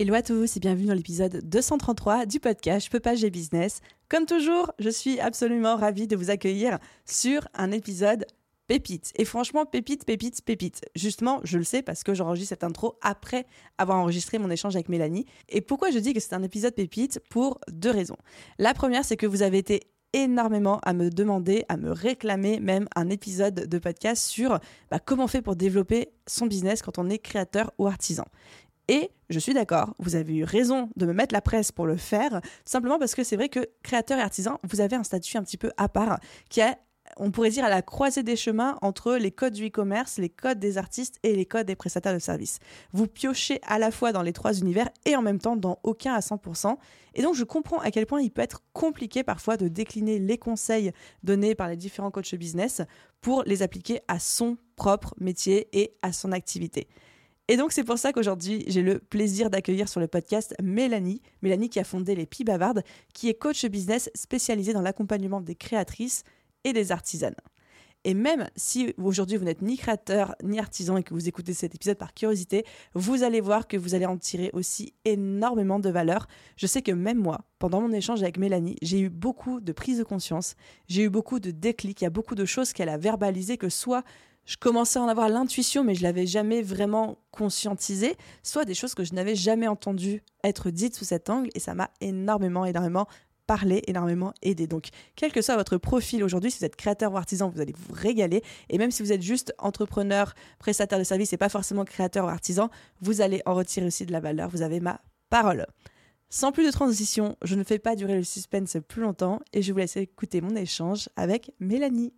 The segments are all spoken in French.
Hello à tous et bienvenue dans l'épisode 233 du podcast Je peux pas, business. Comme toujours, je suis absolument ravie de vous accueillir sur un épisode pépite. Et franchement, pépite, pépite, pépite. Justement, je le sais parce que j'enregistre cette intro après avoir enregistré mon échange avec Mélanie. Et pourquoi je dis que c'est un épisode pépite? Pour deux raisons. La première, c'est que vous avez été énormément à me demander, à me réclamer même un épisode de podcast sur bah, comment on fait pour développer son business quand on est créateur ou artisan. Et je suis d'accord, vous avez eu raison de me mettre la presse pour le faire, simplement parce que c'est vrai que créateur et artisan, vous avez un statut un petit peu à part qui est on pourrait dire à la croisée des chemins entre les codes du e-commerce, les codes des artistes et les codes des prestataires de services. Vous piochez à la fois dans les trois univers et en même temps dans aucun à 100%. Et donc je comprends à quel point il peut être compliqué parfois de décliner les conseils donnés par les différents coachs business pour les appliquer à son propre métier et à son activité. Et donc c'est pour ça qu'aujourd'hui j'ai le plaisir d'accueillir sur le podcast Mélanie, Mélanie qui a fondé les Pi Bavardes, qui est coach business spécialisée dans l'accompagnement des créatrices et des artisanes. Et même si aujourd'hui vous n'êtes ni créateur ni artisan et que vous écoutez cet épisode par curiosité, vous allez voir que vous allez en tirer aussi énormément de valeur. Je sais que même moi, pendant mon échange avec Mélanie, j'ai eu beaucoup de prise de conscience, j'ai eu beaucoup de déclics, il y a beaucoup de choses qu'elle a verbalisées que soit je commençais à en avoir l'intuition, mais je l'avais jamais vraiment conscientisé, soit des choses que je n'avais jamais entendues être dites sous cet angle, et ça m'a énormément, énormément parlé, énormément aidé. Donc, quel que soit votre profil aujourd'hui, si vous êtes créateur ou artisan, vous allez vous régaler. Et même si vous êtes juste entrepreneur, prestataire de service et pas forcément créateur ou artisan, vous allez en retirer aussi de la valeur. Vous avez ma parole. Sans plus de transition, je ne fais pas durer le suspense plus longtemps et je vous laisse écouter mon échange avec Mélanie.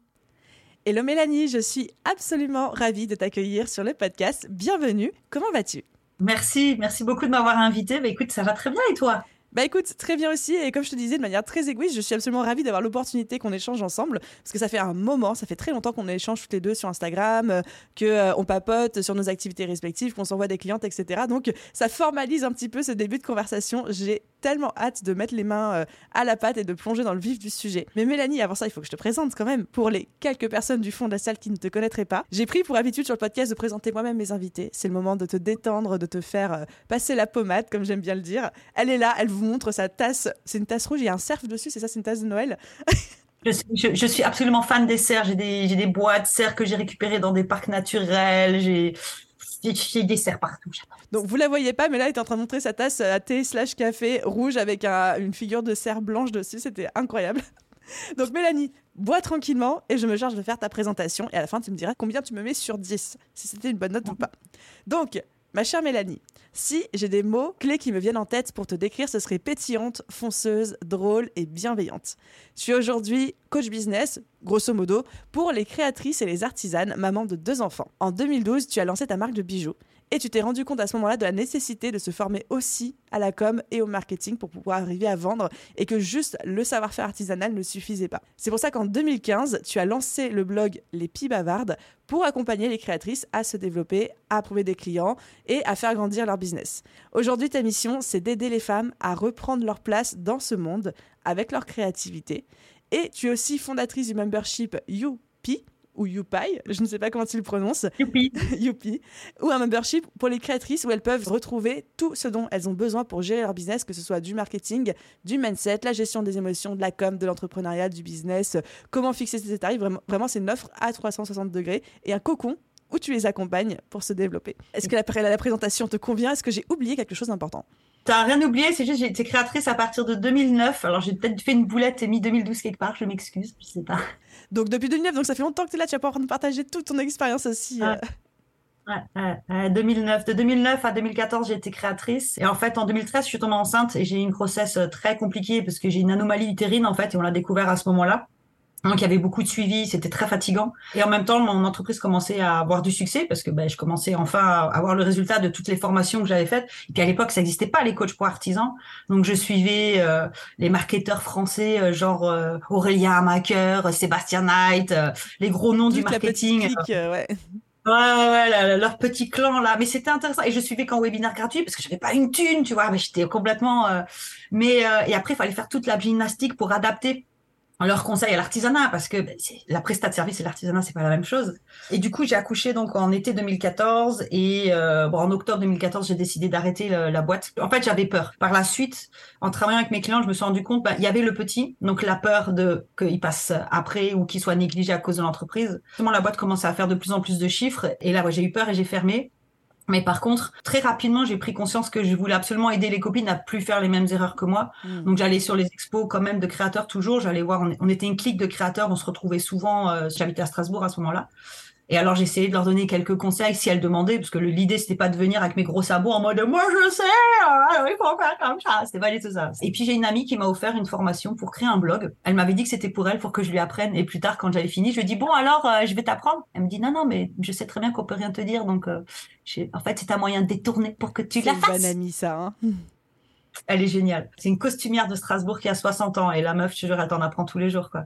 Hello Mélanie, je suis absolument ravie de t'accueillir sur le podcast. Bienvenue, comment vas-tu? Merci, merci beaucoup de m'avoir invité. Bah, écoute, ça va très bien et toi? Bah écoute, très bien aussi, et comme je te disais de manière très égoïste, je suis absolument ravie d'avoir l'opportunité qu'on échange ensemble, parce que ça fait un moment, ça fait très longtemps qu'on échange toutes les deux sur Instagram, euh, que euh, on papote sur nos activités respectives, qu'on s'envoie des clientes, etc. Donc ça formalise un petit peu ce début de conversation. J'ai tellement hâte de mettre les mains euh, à la pâte et de plonger dans le vif du sujet. Mais Mélanie, avant ça, il faut que je te présente quand même pour les quelques personnes du fond de la salle qui ne te connaîtraient pas. J'ai pris pour habitude sur le podcast de présenter moi-même mes invités. C'est le moment de te détendre, de te faire passer la pommade, comme j'aime bien le dire. Elle est là, elle vous montre sa tasse. C'est une tasse rouge, il y a un cerf dessus, c'est ça, c'est une tasse de Noël? je, suis, absolument fan des cerfs. J'ai des, des de cerfs que j'ai récupérés dans des parcs naturels. J'ai, j'ai des cerfs partout. Donc vous la voyez pas, mais là, elle est en train de montrer sa tasse à thé slash café rouge avec une figure de cerf blanche dessus. C'était incroyable. Donc Mélanie, bois tranquillement et je me charge de faire ta présentation. Et à la fin, tu me diras combien tu me mets sur 10, si c'était une bonne note ou pas. Donc, Ma chère Mélanie, si j'ai des mots clés qui me viennent en tête pour te décrire, ce serait pétillante, fonceuse, drôle et bienveillante. Je suis aujourd'hui coach business, grosso modo, pour les créatrices et les artisanes, maman de deux enfants. En 2012, tu as lancé ta marque de bijoux et tu t'es rendu compte à ce moment-là de la nécessité de se former aussi à la com et au marketing pour pouvoir arriver à vendre et que juste le savoir-faire artisanal ne suffisait pas. C'est pour ça qu'en 2015, tu as lancé le blog Les Pis Bavardes pour accompagner les créatrices à se développer, à trouver des clients et à faire grandir leur business. Aujourd'hui, ta mission, c'est d'aider les femmes à reprendre leur place dans ce monde avec leur créativité. Et tu es aussi fondatrice du membership YouPi, ou YouPi, je ne sais pas comment tu le prononces. Youpi. Youpi. Ou un membership pour les créatrices où elles peuvent retrouver tout ce dont elles ont besoin pour gérer leur business, que ce soit du marketing, du mindset, la gestion des émotions, de la com, de l'entrepreneuriat, du business, comment fixer ses tarifs. Vraiment, vraiment c'est une offre à 360 degrés et un cocon où tu les accompagnes pour se développer. Est-ce que la, la présentation te convient? Est-ce que j'ai oublié quelque chose d'important? T'as rien oublié, c'est juste j'ai été créatrice à partir de 2009. Alors j'ai peut-être fait une boulette et mis 2012 quelque part, je m'excuse, je sais pas. Donc depuis 2009, donc ça fait longtemps que tu es là, tu vas pouvoir nous partager toute ton expérience aussi. Euh. Ouais. 2009. De 2009 à 2014, j'ai été créatrice. Et en fait, en 2013, je suis tombée enceinte et j'ai eu une grossesse euh, très compliquée parce que j'ai une anomalie utérine, en fait, et on l'a découvert à ce moment-là. Donc il y avait beaucoup de suivi, c'était très fatigant. Et en même temps, mon entreprise commençait à avoir du succès parce que ben, je commençais enfin à avoir le résultat de toutes les formations que j'avais faites. Et puis à l'époque, ça n'existait pas les coachs pour artisans. Donc je suivais euh, les marketeurs français, euh, genre euh, Aurélien Amaker, Sébastien Knight, les gros noms du marketing. ouais. Ouais, ouais, leur petit clan là, mais c'était intéressant. Et je suivais qu'en webinaire gratuit parce que j'avais pas une thune, tu vois, mais j'étais complètement. Mais et après, il fallait faire toute la gymnastique pour adapter leur conseil à l'artisanat parce que ben, la prestat de service et l'artisanat c'est pas la même chose. Et du coup j'ai accouché donc en été 2014 et euh, en octobre 2014 j'ai décidé d'arrêter la, boîte. En fait j'avais peur. Par la suite en travaillant avec mes clients je me suis rendu compte ben, il y avait le petit donc la peur de qu'il passe après ou qu'il soit négligé à cause de l'entreprise. la boîte commençait à faire de plus en plus de chiffres et là j'ai eu peur et j'ai fermé. Mais par contre, très rapidement, j'ai pris conscience que je voulais absolument aider les copines à plus faire les mêmes erreurs que moi. Hmm. Donc j'allais sur les expos quand même de créateurs toujours. J'allais voir, on, était une clique de créateurs, on se retrouvait souvent. Euh, J'habitais à Strasbourg à ce moment-là. Et alors j'essayais de leur donner quelques conseils si elles demandaient, parce que l'idée c'était pas de venir avec mes gros sabots en mode moi je sais, euh, il faut faire comme ça. C'était pas du tout ça. Et puis j'ai une amie qui m'a offert une formation pour créer un blog. Elle m'avait dit que c'était pour elle, pour que je lui apprenne. Et plus tard quand j'avais fini, je lui ai dit bon alors euh, je vais t'apprendre. Elle me dit non non mais je sais très bien qu'on peut rien te dire donc euh, en fait c'est un moyen de détourner pour que tu la fasses. C'est une bonne amie ça. Hein elle est géniale. C'est une costumière de Strasbourg qui a 60 ans et la meuf, je te jure, elle t'en apprend tous les jours quoi.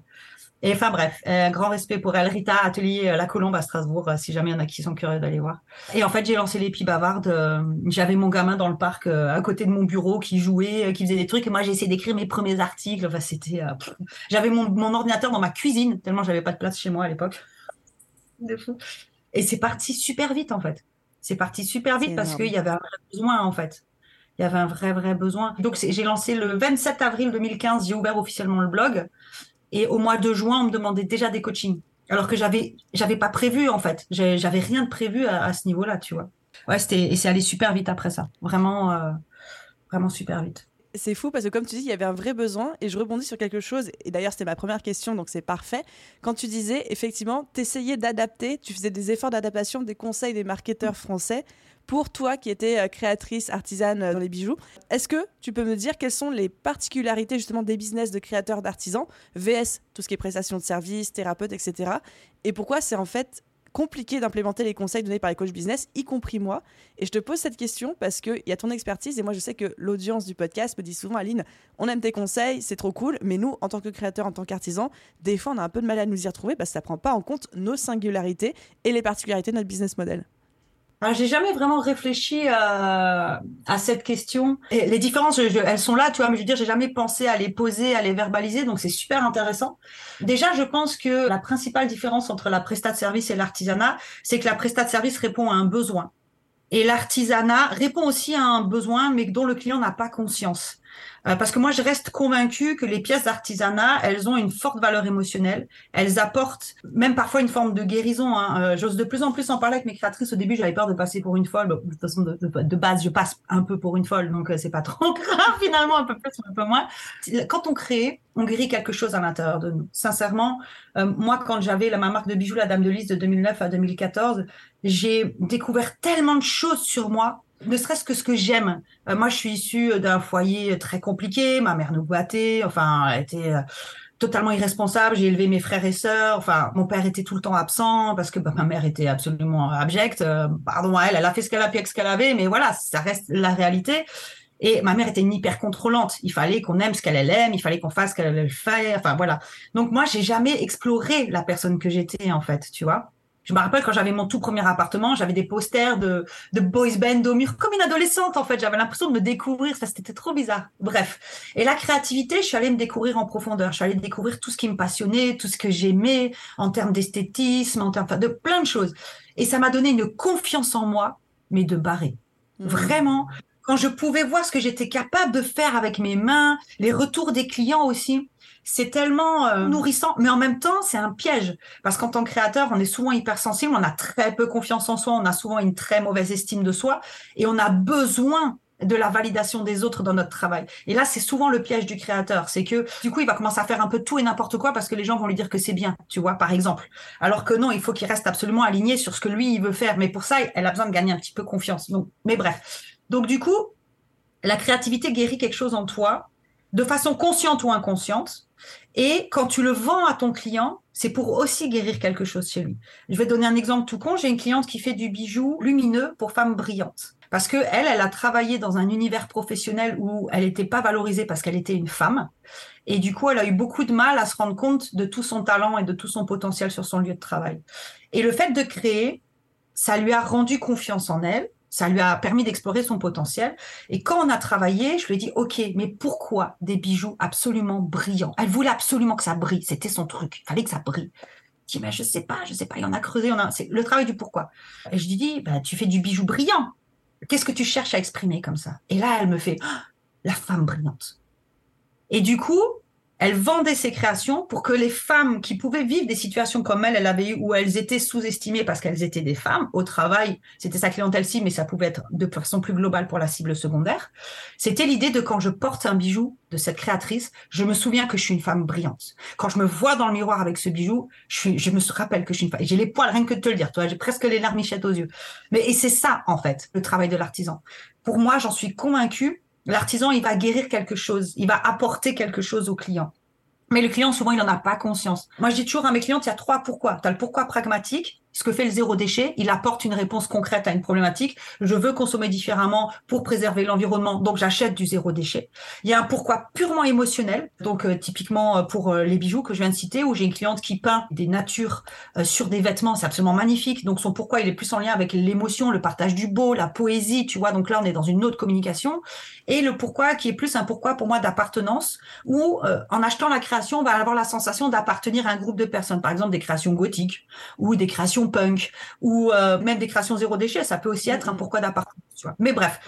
Et enfin bref, un grand respect pour elle. Rita, atelier euh, La Colombe à Strasbourg, euh, si jamais il y en a qui sont curieux d'aller voir. Et en fait, j'ai lancé l'épi bavarde. Euh, j'avais mon gamin dans le parc à côté de mon bureau qui jouait, qui faisait des trucs. Et moi, j'ai essayé d'écrire mes premiers articles. Enfin, c'était. j'avais mon, mon, ordinateur dans ma cuisine, tellement j'avais pas de place chez moi à l'époque. Et c'est parti super vite, en fait. C'est parti super vite parce qu'il y avait un vrai besoin, en fait. Il y avait un vrai, vrai besoin. Donc, j'ai lancé le 27 avril 2015, j'ai ouvert officiellement le blog. Et au mois de juin, on me demandait déjà des coachings. Alors que j'avais, j'avais pas prévu, en fait. J'avais rien de prévu à, ce niveau-là, tu vois. Ouais, c'était, et c'est allé super vite après ça. Vraiment, euh, vraiment super vite. C'est fou parce que comme tu dis, il y avait un vrai besoin et je rebondis sur quelque chose et d'ailleurs c'était ma première question donc c'est parfait. Quand tu disais effectivement, t'essayais d'adapter, tu faisais des efforts d'adaptation des conseils des marketeurs français pour toi qui étais euh, créatrice artisane euh, dans les bijoux. Est-ce que tu peux me dire quelles sont les particularités justement des business de créateurs d'artisans, VS, tout ce qui est prestation de services, thérapeutes, etc. Et pourquoi c'est en fait compliqué d'implémenter les conseils donnés par les coachs business, y compris moi? Et je te pose cette question parce qu'il y a ton expertise et moi je sais que l'audience du podcast me dit souvent, Aline, on aime tes conseils, c'est trop cool, mais nous, en tant que créateurs, en tant qu'artisans, des fois on a un peu de mal à nous y retrouver parce que ça prend pas en compte nos singularités et les particularités de notre business model. J'ai jamais vraiment réfléchi à, euh, à cette question. Les différences, elles sont là, tu vois, mais je veux dire, j'ai jamais pensé à les poser, à les verbaliser, donc c'est super intéressant. Déjà, je pense que la principale différence entre la prestat de service et l'artisanat, c'est que la prestat de service répond à un besoin. Et l'artisanat répond aussi à un besoin, mais dont le client n'a pas conscience. Euh, parce que moi, je reste convaincue que les pièces d'artisanat, elles ont une forte valeur émotionnelle. Elles apportent même parfois une forme de guérison. Hein. Euh, j'ose de plus en plus en parler avec mes créatrices. Au début, j'avais peur de passer pour une folle. de toute façon, de, base, je passe un peu pour une folle, donc euh, c'est pas trop grave finalement, un peu plus ou un peu moins. Quand on crée, on guérit quelque chose à l'intérieur de nous. Sincèrement, moi, quand j'avais ma marque de bijoux, la Dame de Lys, de 2009 à 2014, j'ai découvert tellement de choses sur moi ne serait-ce que ce que j'aime. Euh, moi, je suis issue d'un foyer très compliqué. Ma mère nous battait. Enfin, elle était euh, totalement irresponsable. J'ai élevé mes frères et sœurs. Enfin, mon père était tout le temps absent parce que bah, ma mère était absolument abjecte. Euh, pardon elle, elle a fait ce qu'elle a pu avec ce qu'elle avait, mais voilà, ça reste la réalité. Et ma mère était une hyper contrôlante. Il fallait qu'on aime ce qu'elle aime, il fallait qu'on fasse ce qu'elle fait. Enfin voilà. Donc moi, j'ai jamais exploré la personne que j'étais en fait, tu vois. Je me rappelle quand j'avais mon tout premier appartement, j'avais des posters de, de boys band au mur, comme une adolescente en fait. J'avais l'impression de me découvrir, ça c'était trop bizarre. Bref. Et la créativité, je suis allée me découvrir en profondeur. Je suis allée découvrir tout ce qui me passionnait, tout ce que j'aimais en termes d'esthétisme, en termes de plein de choses. Et ça m'a donné une confiance en moi, mais de barrer. Mmh. Vraiment, quand je pouvais voir ce que j'étais capable de faire avec mes mains, les retours des clients aussi c'est tellement euh, nourrissant, mais en même temps, c'est un piège. Parce qu'en tant que créateur, on est souvent hypersensible, on a très peu confiance en soi, on a souvent une très mauvaise estime de soi, et on a besoin de la validation des autres dans notre travail. Et là, c'est souvent le piège du créateur. C'est que, du coup, il va commencer à faire un peu tout et n'importe quoi parce que les gens vont lui dire que c'est bien, tu vois, par exemple. Alors que non, il faut qu'il reste absolument aligné sur ce que lui, il veut faire. Mais pour ça, elle a besoin de gagner un petit peu confiance. Donc, mais bref. Donc, du coup, la créativité guérit quelque chose en toi de façon consciente ou inconsciente. Et quand tu le vends à ton client, c'est pour aussi guérir quelque chose chez lui. Je vais donner un exemple tout con. J'ai une cliente qui fait du bijou lumineux pour femmes brillantes. Parce que elle, elle a travaillé dans un univers professionnel où elle n'était pas valorisée parce qu'elle était une femme. Et du coup, elle a eu beaucoup de mal à se rendre compte de tout son talent et de tout son potentiel sur son lieu de travail. Et le fait de créer, ça lui a rendu confiance en elle. Ça lui a permis d'explorer son potentiel. Et quand on a travaillé, je lui ai dit, OK, mais pourquoi des bijoux absolument brillants? Elle voulait absolument que ça brille. C'était son truc. Il fallait que ça brille. Je dis, mais je sais pas, je sais pas. Il y en a creusé. A... C'est le travail du pourquoi. Et je lui dis, bah, tu fais du bijou brillant. Qu'est-ce que tu cherches à exprimer comme ça? Et là, elle me fait, oh, la femme brillante. Et du coup, elle vendait ses créations pour que les femmes qui pouvaient vivre des situations comme elle, elle avait eu où elles étaient sous-estimées parce qu'elles étaient des femmes au travail, c'était sa clientèle cible, mais ça pouvait être de façon plus globale pour la cible secondaire. C'était l'idée de quand je porte un bijou de cette créatrice, je me souviens que je suis une femme brillante. Quand je me vois dans le miroir avec ce bijou, je, me rappelle que je suis une femme. J'ai les poils, rien que de te le dire, toi, j'ai presque les larmichettes aux yeux. Mais et c'est ça en fait le travail de l'artisan. Pour moi, j'en suis convaincue L'artisan, il va guérir quelque chose, il va apporter quelque chose au client. Mais le client, souvent, il n'en a pas conscience. Moi, je dis toujours à mes clients, il y a trois pourquoi. Tu as le pourquoi pragmatique, ce que fait le zéro déchet, il apporte une réponse concrète à une problématique. Je veux consommer différemment pour préserver l'environnement, donc j'achète du zéro déchet. Il y a un pourquoi purement émotionnel, donc euh, typiquement euh, pour euh, les bijoux que je viens de citer, où j'ai une cliente qui peint des natures sur des vêtements, c'est absolument magnifique. Donc son pourquoi, il est plus en lien avec l'émotion, le partage du beau, la poésie, tu vois. Donc là, on est dans une autre communication. Et le pourquoi qui est plus un pourquoi pour moi d'appartenance, où en achetant la création, on va avoir la sensation d'appartenir à un groupe de personnes, par exemple des créations gothiques ou des créations punk ou euh, même des créations zéro déchet, ça peut aussi être un pourquoi d'appartenance. Mais bref.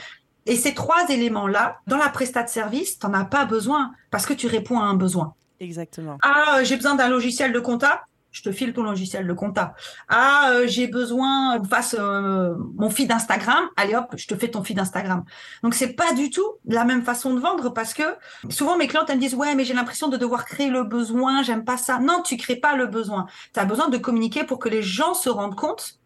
Et ces trois éléments-là, dans la prestat de service, tu n'en as pas besoin parce que tu réponds à un besoin. Exactement. Ah, j'ai besoin d'un logiciel de compta je te file ton logiciel de compta. Ah, euh, j'ai besoin fasse euh, mon feed Instagram. Allez hop, je te fais ton feed Instagram. Donc c'est pas du tout la même façon de vendre parce que souvent mes clientes elles me disent ouais mais j'ai l'impression de devoir créer le besoin, j'aime pas ça. Non, tu crées pas le besoin. Tu as besoin de communiquer pour que les gens se rendent compte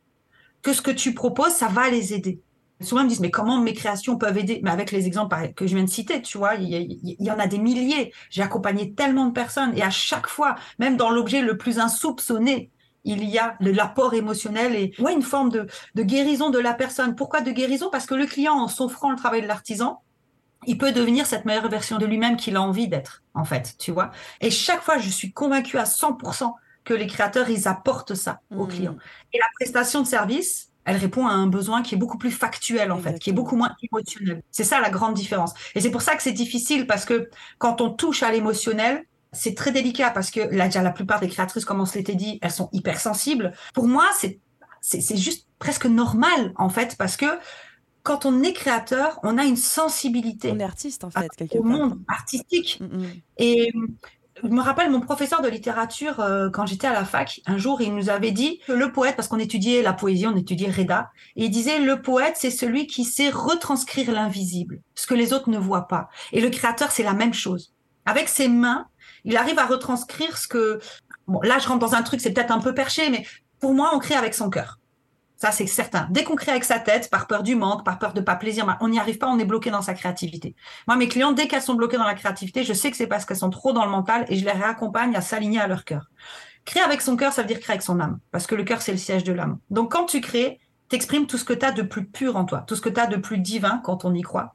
que ce que tu proposes ça va les aider. Souvent, ils me disent, mais comment mes créations peuvent aider? Mais avec les exemples que je viens de citer, tu vois, il y, en a des milliers. J'ai accompagné tellement de personnes et à chaque fois, même dans l'objet le plus insoupçonné, il y a l'apport émotionnel et ouais, une forme de, de guérison de la personne. Pourquoi de guérison? Parce que le client, en s'offrant le travail de l'artisan, il peut devenir cette meilleure version de lui-même qu'il a envie d'être, en fait, tu vois. Et chaque fois, je suis convaincue à 100% que les créateurs, ils apportent ça aux mmh. clients. Et la prestation de service, elle répond à un besoin qui est beaucoup plus factuel en fait, qui est beaucoup moins émotionnel. C'est ça la grande différence. Et c'est pour ça que c'est difficile parce que quand on touche à l'émotionnel, c'est très délicat parce que là déjà la plupart des créatrices, comme on se l'était dit, elles sont hypersensibles. Pour moi, c'est c'est juste presque normal en fait parce que quand on est créateur, on a une sensibilité. On est artiste en fait, quelque au monde artistique. Mm, mm. Et je me rappelle mon professeur de littérature euh, quand j'étais à la fac. Un jour, il nous avait dit que le poète, parce qu'on étudiait la poésie, on étudiait Reda, et il disait le poète, c'est celui qui sait retranscrire l'invisible, ce que les autres ne voient pas. Et le créateur, c'est la même chose. Avec ses mains, il arrive à retranscrire ce que. Bon, là, je rentre dans un truc, c'est peut-être un peu perché, mais pour moi, on crée avec son cœur. Ça, c'est certain. Dès qu'on crée avec sa tête, par peur du manque, par peur de pas plaisir, on n'y arrive pas, on est bloqué dans sa créativité. Moi, mes clients, dès qu'elles sont bloquées dans la créativité, je sais que c'est parce qu'elles sont trop dans le mental et je les réaccompagne à s'aligner à leur cœur. Créer avec son cœur, ça veut dire créer avec son âme, parce que le cœur, c'est le siège de l'âme. Donc, quand tu crées, t'exprimes tout ce que tu as de plus pur en toi, tout ce que tu as de plus divin quand on y croit.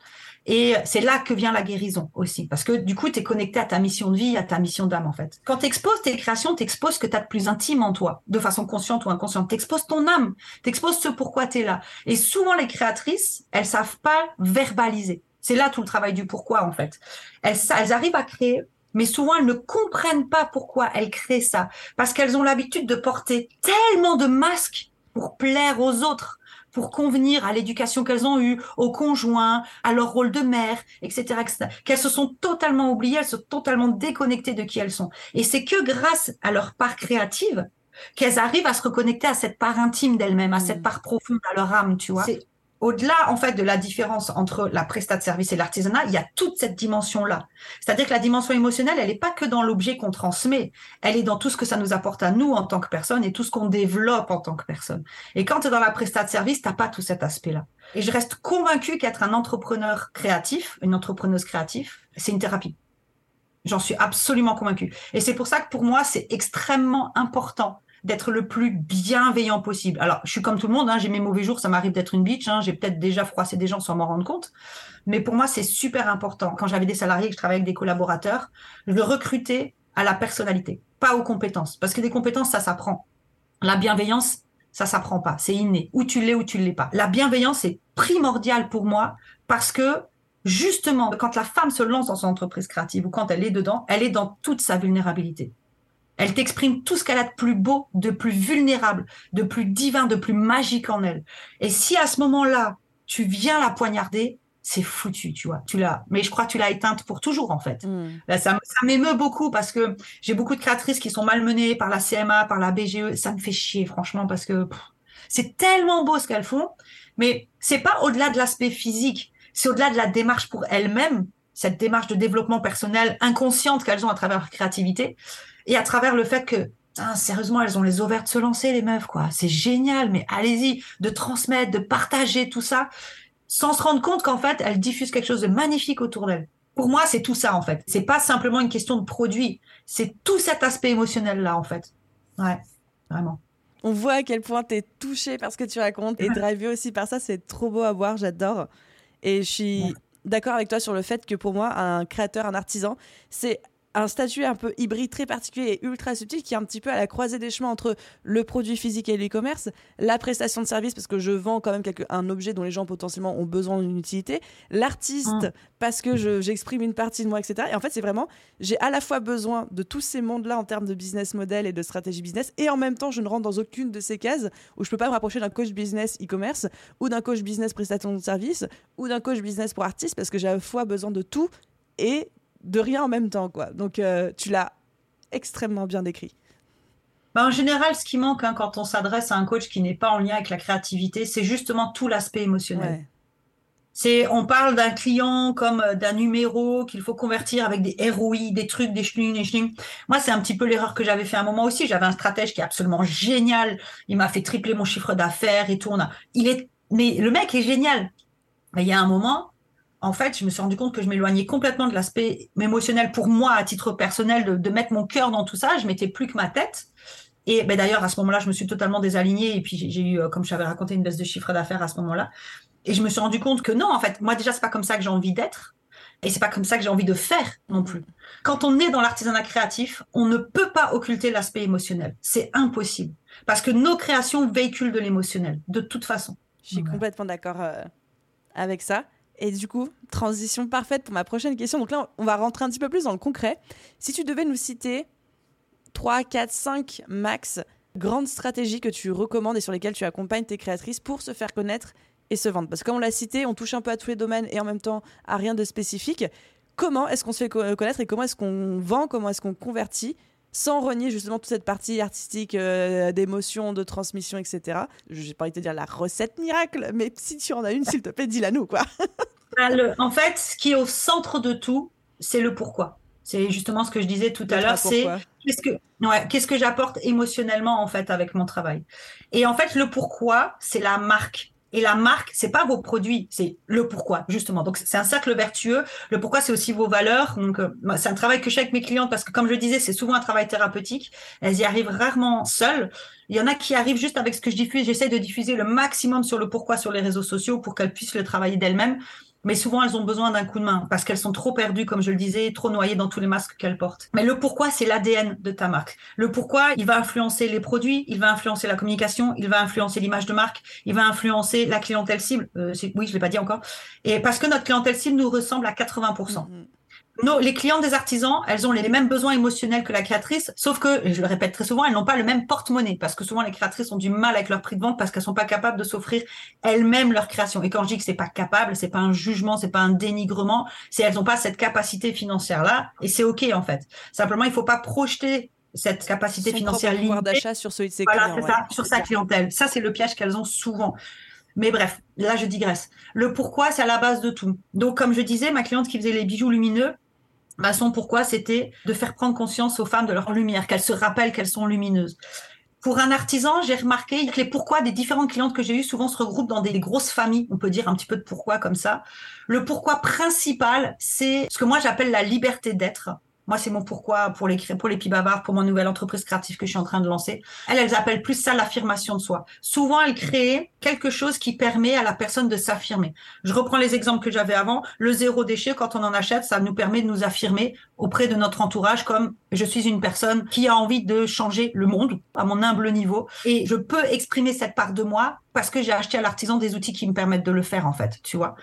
Et c'est là que vient la guérison aussi, parce que du coup, tu es connecté à ta mission de vie, à ta mission d'âme en fait. Quand tu exposes tes créations, tu exposes ce que tu as de plus intime en toi, de façon consciente ou inconsciente. Tu exposes ton âme, tu exposes ce pourquoi tu es là. Et souvent, les créatrices, elles savent pas verbaliser. C'est là tout le travail du pourquoi en fait. Elles, elles arrivent à créer, mais souvent elles ne comprennent pas pourquoi elles créent ça, parce qu'elles ont l'habitude de porter tellement de masques pour plaire aux autres pour convenir à l'éducation qu'elles ont eue, au conjoint, à leur rôle de mère, etc., etc. Qu'elles se sont totalement oubliées, elles sont totalement déconnectées de qui elles sont. Et c'est que grâce à leur part créative qu'elles arrivent à se reconnecter à cette part intime d'elles-mêmes, à cette mmh. part profonde, à leur âme, tu vois au-delà en fait de la différence entre la prestat de service et l'artisanat, il y a toute cette dimension-là. C'est-à-dire que la dimension émotionnelle, elle n'est pas que dans l'objet qu'on transmet, elle est dans tout ce que ça nous apporte à nous en tant que personne et tout ce qu'on développe en tant que personne. Et quand tu es dans la prestat de service, t'as pas tout cet aspect-là. Et je reste convaincue qu'être un entrepreneur créatif, une entrepreneuse créative, c'est une thérapie. J'en suis absolument convaincue. Et c'est pour ça que pour moi, c'est extrêmement important d'être le plus bienveillant possible. Alors, je suis comme tout le monde, hein, j'ai mes mauvais jours, ça m'arrive d'être une bitch, hein, j'ai peut-être déjà froissé des gens sans m'en rendre compte. Mais pour moi, c'est super important. Quand j'avais des salariés, que je travaillais avec des collaborateurs, je le recrutais à la personnalité, pas aux compétences. Parce que des compétences, ça s'apprend. La bienveillance, ça s'apprend pas, c'est inné. Ou tu l'es ou tu l'es pas. La bienveillance est primordiale pour moi parce que justement, quand la femme se lance dans son entreprise créative ou quand elle est dedans, elle est dans toute sa vulnérabilité. Elle t'exprime tout ce qu'elle a de plus beau, de plus vulnérable, de plus divin, de plus magique en elle. Et si à ce moment-là, tu viens la poignarder, c'est foutu, tu vois. Tu l'as, mais je crois que tu l'as éteinte pour toujours en fait. Mm. ça, ça m'émeut beaucoup parce que j'ai beaucoup de créatrices qui sont malmenées par la CMA, par la BGE. Ça me fait chier franchement parce que c'est tellement beau ce qu'elles font, mais c'est pas au-delà de l'aspect physique, c'est au-delà de la démarche pour elles-mêmes, cette démarche de développement personnel inconsciente qu'elles ont à travers leur créativité et à travers le fait que sérieusement, elles ont les ovaires de se lancer, les meufs, quoi. C'est génial, mais allez-y, de transmettre, de partager tout ça, sans se rendre compte qu'en fait, elles diffusent quelque chose de magnifique autour d'elles. Pour moi, c'est tout ça, en fait. C'est pas simplement une question de produit. C'est tout cet aspect émotionnel-là, en fait. Ouais, vraiment. On voit à quel point tu es touché par ce que tu racontes et drivé aussi par ça. C'est trop beau à voir, j'adore. Et je suis d'accord avec toi sur le fait que pour moi, un créateur, un artisan, c'est un statut un peu hybride très particulier et ultra subtil qui est un petit peu à la croisée des chemins entre le produit physique et l'e-commerce, la prestation de service parce que je vends quand même quelque, un objet dont les gens potentiellement ont besoin d'une utilité, l'artiste mmh. parce que j'exprime une partie de moi, etc. Et en fait, c'est vraiment, j'ai à la fois besoin de tous ces mondes-là en termes de business model et de stratégie business et en même temps, je ne rentre dans aucune de ces cases où je peux pas me rapprocher d'un coach business e-commerce ou d'un coach business prestation de service ou d'un coach business pour artiste parce que j'ai à la fois besoin de tout et de rien en même temps, quoi. Donc, euh, tu l'as extrêmement bien décrit. Bah, en général, ce qui manque hein, quand on s'adresse à un coach qui n'est pas en lien avec la créativité, c'est justement tout l'aspect émotionnel. C'est, on parle d'un client comme euh, d'un numéro qu'il faut convertir avec des ROI, des trucs, des schling, des schling. Moi, c'est un petit peu l'erreur que j'avais fait à un moment aussi. J'avais un stratège qui est absolument génial. Il m'a fait tripler mon chiffre d'affaires et tout. On a, il est, mais le mec est génial. Mais il y a un moment, en fait, je me suis rendu compte que je m'éloignais complètement de l'aspect émotionnel pour moi, à titre personnel, de, mettre mon cœur dans tout ça. Je mettais plus que ma tête. Et ben, d'ailleurs, à ce moment-là, je me suis totalement désalignée. Et puis, j'ai eu, euh, comme je t'avais raconté, une baisse de chiffre d'affaires à ce moment-là. Et je me suis rendu compte que non, en fait, moi, déjà, c'est pas comme ça que j'ai envie d'être. Et c'est pas comme ça que j'ai envie de faire non plus. Quand on est dans l'artisanat créatif, on ne peut pas occulter l'aspect émotionnel. C'est impossible. Parce que nos créations véhiculent de l'émotionnel, de toute façon. Je suis complètement d'accord euh, avec ça. Et du coup, transition parfaite pour ma prochaine question. Donc là, on va rentrer un petit peu plus dans le concret. Si tu devais nous citer 3, 4, 5 max grandes stratégies que tu recommandes et sur lesquelles tu accompagnes tes créatrices pour se faire connaître et se vendre. Parce que comme on l'a cité, on touche un peu à tous les domaines et en même temps à rien de spécifique. Comment est-ce qu'on se fait connaître et comment est-ce qu'on vend, comment est-ce qu'on convertit sans renier justement toute cette partie artistique euh, d'émotion, de transmission, etc. J'ai pas envie de te dire la recette miracle, mais si tu en as une, s'il te plaît, dis-la nous, quoi. Bah, en fait, ce qui est au centre de tout, c'est le pourquoi. C'est justement ce que je disais tout à l'heure. C'est qu'est-ce que, ouais, qu'est-ce que j'apporte émotionnellement en fait avec mon travail. Et en fait, le pourquoi, c'est la marque. Et la marque, c'est pas vos produits, c'est le pourquoi, justement. Donc, c'est un cercle vertueux. Le pourquoi, c'est aussi vos valeurs. Donc, euh, c'est un travail que je fais avec mes clientes parce que, comme je disais, c'est souvent un travail thérapeutique. Elles y arrivent rarement seules. Il y en a qui arrivent juste avec ce que je diffuse. J'essaie de diffuser le maximum sur le pourquoi sur les réseaux sociaux pour qu'elles puissent le travailler d'elles-mêmes mais souvent elles ont besoin d'un coup de main parce qu'elles sont trop perdues, comme je le disais, trop noyées dans tous les masques qu'elles portent. Mais le pourquoi, c'est l'ADN de ta marque. Le pourquoi, il va influencer les produits, il va influencer la communication, il va influencer l'image de marque, il va influencer la clientèle cible. Euh, oui, je l'ai pas dit encore. Et parce que notre clientèle cible nous ressemble à 80% les clients des artisans, elles ont les mêmes besoins émotionnels que la créatrice, sauf que, je le répète très souvent, elles n'ont pas le même porte-monnaie, parce que souvent les créatrices ont du mal avec leur prix de vente parce qu'elles sont pas capables de s'offrir elles-mêmes leur création. Et quand je dis que c'est pas capable, c'est pas un jugement, c'est pas un dénigrement, c'est elles n'ont pas cette capacité financière là, et c'est ok en fait. Simplement, il faut pas projeter cette capacité financière d'achat sur celui de ses voilà, clients. Ça, sur sa clientèle. Ça, c'est le piège qu'elles ont souvent. Mais bref, là, je digresse. Le pourquoi, c'est à la base de tout. Donc, comme je disais, ma cliente qui faisait les bijoux lumineux, son pourquoi, c'était de faire prendre conscience aux femmes de leur lumière, qu'elles se rappellent qu'elles sont lumineuses. Pour un artisan, j'ai remarqué que les pourquoi des différentes clientes que j'ai eues souvent se regroupent dans des grosses familles. On peut dire un petit peu de pourquoi comme ça. Le pourquoi principal, c'est ce que moi j'appelle la liberté d'être. Moi, c'est mon pourquoi pour les pour les bavards, pour mon nouvelle entreprise créative que je suis en train de lancer. Elles, elles appellent plus ça l'affirmation de soi. Souvent, elles créent quelque chose qui permet à la personne de s'affirmer. Je reprends les exemples que j'avais avant. Le zéro déchet, quand on en achète, ça nous permet de nous affirmer auprès de notre entourage comme je suis une personne qui a envie de changer le monde à mon humble niveau et je peux exprimer cette part de moi parce que j'ai acheté à l'artisan des outils qui me permettent de le faire en fait, tu vois.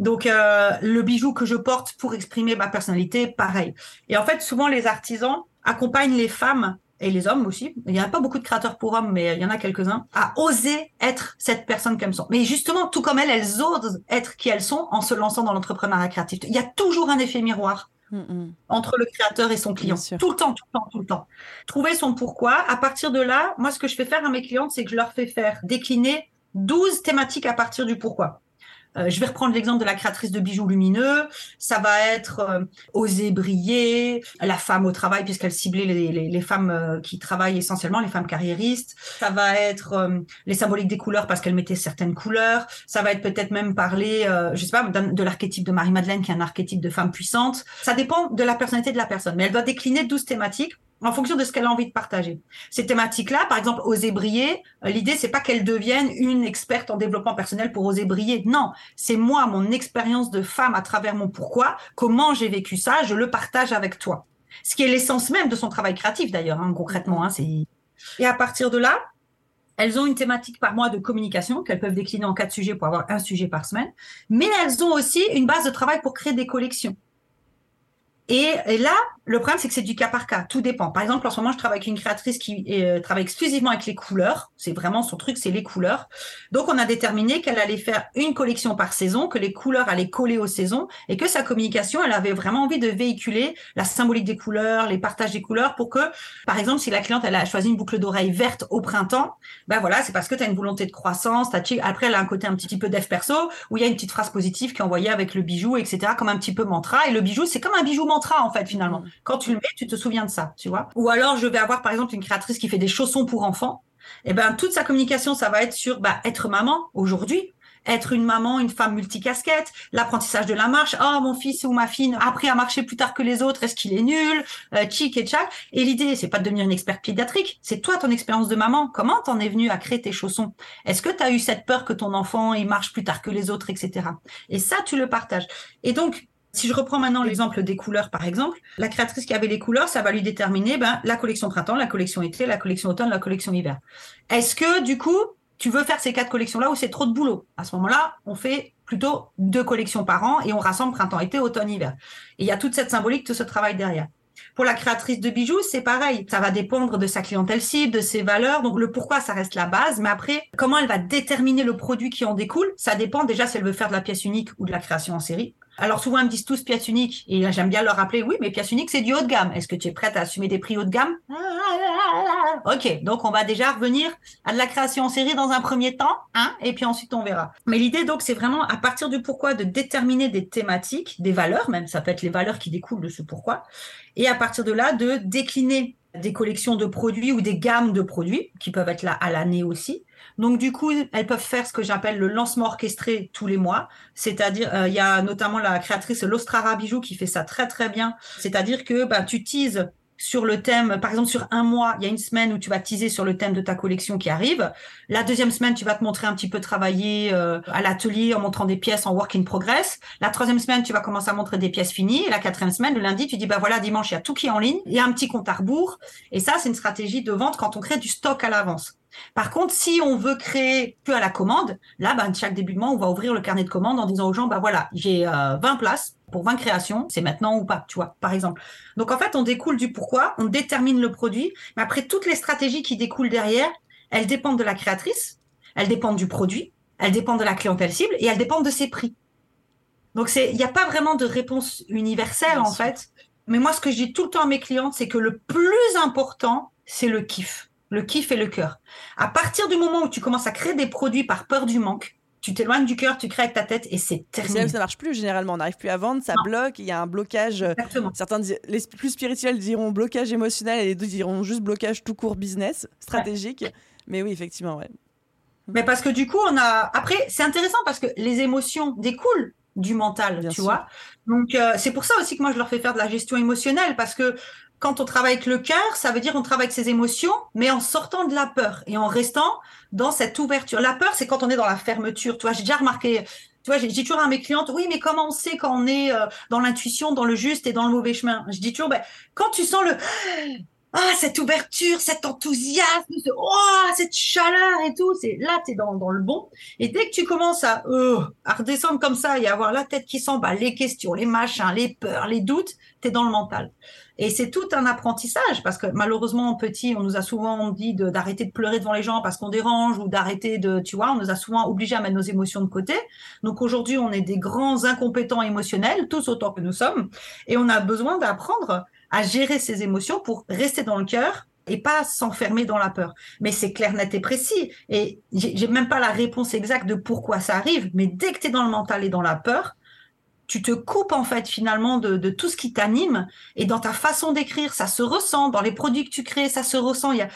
Donc euh, le bijou que je porte pour exprimer ma personnalité, pareil. Et en fait, souvent les artisans accompagnent les femmes et les hommes aussi. Il n'y a pas beaucoup de créateurs pour hommes, mais il y en a quelques-uns, à oser être cette personne qu'elles sont. Mais justement, tout comme elles, elles osent être qui elles sont en se lançant dans l'entrepreneuriat créatif. Il y a toujours un effet miroir mm, mm. entre le créateur et son client. Tout le temps, tout le temps, tout le temps. Trouver son pourquoi. À partir de là, moi, ce que je fais faire à mes clientes, c'est que je leur fais faire décliner 12 thématiques à partir du pourquoi. Euh, je vais reprendre l'exemple de la créatrice de bijoux lumineux. Ça va être euh, oser briller, la femme au travail puisqu'elle ciblait les, les, les femmes euh, qui travaillent essentiellement, les femmes carriéristes. Ça va être les symboliques des couleurs parce qu'elle mettait certaines couleurs. Ça va être peut-être même parler, je sais pas, de l'archétype de Marie-Madeleine qui est un archétype de femme puissante. Ça dépend de la personnalité de la personne, mais elle doit décliner 12 thématiques en fonction de ce qu'elle a envie de partager. Ces thématiques-là, par exemple, oser briller, euh, l'idée c'est pas qu'elle devienne une experte en développement personnel pour oser briller. Non, c'est moi, mon expérience de femme à travers mon pourquoi, comment j'ai vécu ça, je le partage avec toi. Ce qui est l'essence même de son travail créatif d'ailleurs, hein, concrètement. Hein, et à partir de là, elles ont une thématique par mois de communication qu'elles peuvent décliner en quatre sujets pour avoir un sujet par semaine, mais elles ont aussi une base de travail pour créer des collections. Et, là, le problème, c'est que c'est du cas par cas. Tout dépend. Par exemple, en ce moment, je travaille avec une créatrice qui euh, travaille exclusivement avec les couleurs. C'est vraiment son truc, c'est les couleurs. Donc, on a déterminé qu'elle allait faire une collection par saison, que les couleurs allaient coller aux saisons et que sa communication, elle avait vraiment envie de véhiculer la symbolique des couleurs, les partages des couleurs pour que, par exemple, si la cliente, elle a choisi une boucle d'oreille verte au printemps, ben voilà, c'est parce que tu as une volonté de croissance. Après, elle a un côté un petit peu dev perso où il y a une petite phrase positive qui est envoyée avec le bijou, etc., comme un petit peu mantra. Et le bijou, c'est comme un bijou mantra en fait finalement. Mm. Quand tu le mets, tu te souviens de ça, tu vois. Ou alors je vais avoir par exemple une créatrice qui fait des chaussons pour enfants. Et eh ben toute sa communication, ça va être sur bah, être maman aujourd'hui, être une maman, une femme multicasquette, l'apprentissage de la marche. Oh, mon fils ou ma fille a appris à marcher plus tard que les autres. Est-ce qu'il est nul? Euh, Chic et tchac. Et l'idée, c'est pas de devenir une experte pédiatrique. C'est toi, ton expérience de maman. Comment t'en es venue à créer tes chaussons? Est-ce que tu as eu cette peur que ton enfant il marche plus tard que les autres, etc. Et ça, tu le partages. Et donc, si je reprends maintenant l'exemple des couleurs, par exemple, la créatrice qui avait les couleurs, ça va lui déterminer ben, la collection printemps, la collection été, la collection automne, la collection hiver. Est-ce que, du coup, tu veux faire ces quatre collections-là ou c'est trop de boulot? À ce moment-là, on fait plutôt deux collections par an et on rassemble printemps, été, automne, hiver. Et il y a toute cette symbolique, tout ce travail derrière. Pour la créatrice de bijoux, c'est pareil. Ça va dépendre de sa clientèle cible, de ses valeurs. Donc le pourquoi, ça reste la base. Mais après, comment elle va déterminer le produit qui en découle, ça dépend déjà si elle veut faire de la pièce unique ou de la création en série. Alors souvent, ils me disent tous pièce unique. Et là, j'aime bien leur rappeler, oui, mais pièce unique, c'est du haut de gamme. Est-ce que tu es prête à assumer des prix haut de gamme? Ok, donc on va déjà revenir à de la création en série dans un premier temps, hein, et puis ensuite on verra. Mais l'idée donc, c'est vraiment à partir du pourquoi de déterminer des thématiques, des valeurs même, ça peut être les valeurs qui découlent de ce pourquoi, et à partir de là, de décliner des collections de produits ou des gammes de produits qui peuvent être là à l'année aussi, donc du coup, elles peuvent faire ce que j'appelle le lancement orchestré tous les mois. C'est-à-dire, euh, il y a notamment la créatrice L'Ostrara Bijou qui fait ça très très bien. C'est-à-dire que bah, tu teases sur le thème, par exemple sur un mois, il y a une semaine où tu vas teaser sur le thème de ta collection qui arrive. La deuxième semaine, tu vas te montrer un petit peu travailler euh, à l'atelier en montrant des pièces en work in progress. La troisième semaine, tu vas commencer à montrer des pièces finies. Et la quatrième semaine, le lundi, tu dis bah voilà, dimanche, il y a tout qui est en ligne. Il y a un petit compte à rebours. Et ça, c'est une stratégie de vente quand on crée du stock à l'avance. Par contre, si on veut créer que à la commande, là, ben, chaque début de mois, on va ouvrir le carnet de commande en disant aux gens, bah voilà, j'ai 20 euh, places pour 20 créations, c'est maintenant ou pas, tu vois, par exemple. Donc en fait, on découle du pourquoi, on détermine le produit, mais après toutes les stratégies qui découlent derrière, elles dépendent de la créatrice, elles dépendent du produit, elles dépendent de la clientèle cible et elles dépendent de ses prix. Donc c'est, il n'y a pas vraiment de réponse universelle en fait. Mais moi, ce que je dis tout le temps à mes clientes, c'est que le plus important, c'est le kiff le kiff et le cœur. À partir du moment où tu commences à créer des produits par peur du manque, tu t'éloignes du cœur, tu crées avec ta tête et c'est terminé. Ça marche plus généralement, on n'arrive plus à vendre, ça bloque, il y a un blocage. Euh, Exactement. Certains, les plus spirituels diront blocage émotionnel et les d'autres diront juste blocage tout court business, stratégique. Mais oui, effectivement, ouais. Mais parce que du coup, on a. Après, c'est intéressant parce que les émotions découlent du mental, tu vois. Donc euh, c'est pour ça aussi que moi je leur fais faire de la gestion émotionnelle parce que quand on travaille avec le cœur, ça veut dire on travaille avec ses émotions, mais en sortant de la peur et en restant dans cette ouverture. La peur, c'est quand on est dans la fermeture. Tu vois, j'ai déjà remarqué. Tu vois, j'ai toujours à mes clientes, oui, mais comment on sait quand on est euh, dans l'intuition, dans le juste et dans le mauvais chemin? Je dis toujours, ben, quand tu sens le ah cette ouverture, cet enthousiasme, oh, cette chaleur et tout, c'est là tu es dans, dans le bon. Et dès que tu commences à euh, à redescendre comme ça et à avoir la tête qui s'emballe, les questions, les machins, les peurs, les doutes, tu es dans le mental. Et c'est tout un apprentissage parce que malheureusement petit, on nous a souvent dit d'arrêter de, pleurer devant les gens parce qu'on dérange ou d'arrêter de, tu vois, on nous a souvent obligés à mettre nos émotions de côté. Donc aujourd'hui, on est des grands incompétents émotionnels, tous autant que nous sommes, et on a besoin d'apprendre à gérer ses émotions pour rester dans le cœur et pas s'enfermer dans la peur. Mais c'est clair, net et précis. Et j'ai même pas la réponse exacte de pourquoi ça arrive, mais dès que tu es dans le mental et dans la peur, tu te coupes en fait finalement de, de tout ce qui t'anime et dans ta façon d'écrire, ça se ressent, dans les produits que tu crées, ça se ressent. Il y a,